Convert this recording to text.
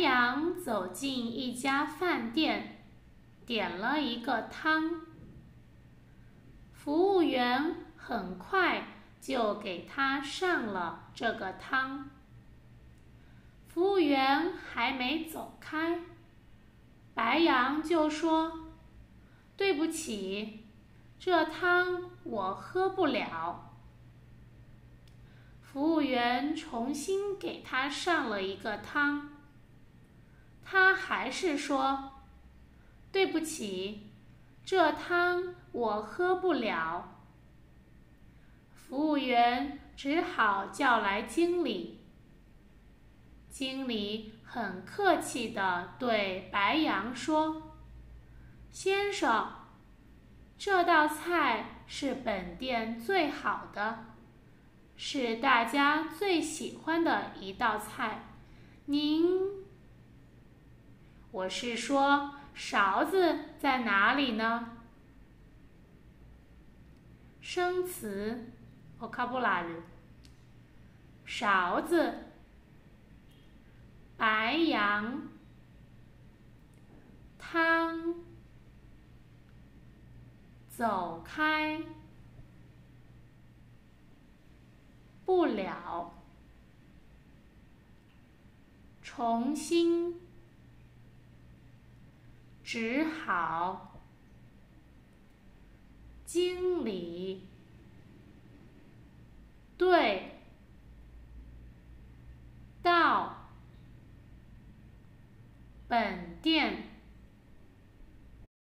羊走进一家饭店，点了一个汤。服务员很快就给他上了这个汤。服务员还没走开，白羊就说：“对不起，这汤我喝不了。”服务员重新给他上了一个汤，他还是说：“对不起，这汤我喝不了。”服务员只好叫来经理。经理很客气地对白羊说：“先生，这道菜是本店最好的。”是大家最喜欢的一道菜，您，我是说，勺子在哪里呢？生词，vocabulary，勺子，白羊，汤，走开。不了，重新，只好经理对到本店